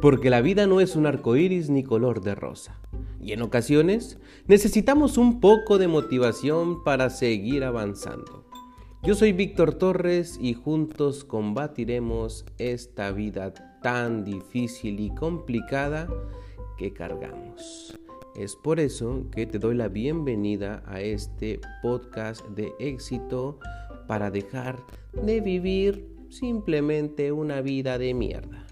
porque la vida no es un arco iris ni color de rosa. Y en ocasiones necesitamos un poco de motivación para seguir avanzando. Yo soy Víctor Torres y juntos combatiremos esta vida tan difícil y complicada que cargamos. Es por eso que te doy la bienvenida a este podcast de éxito para dejar de vivir simplemente una vida de mierda.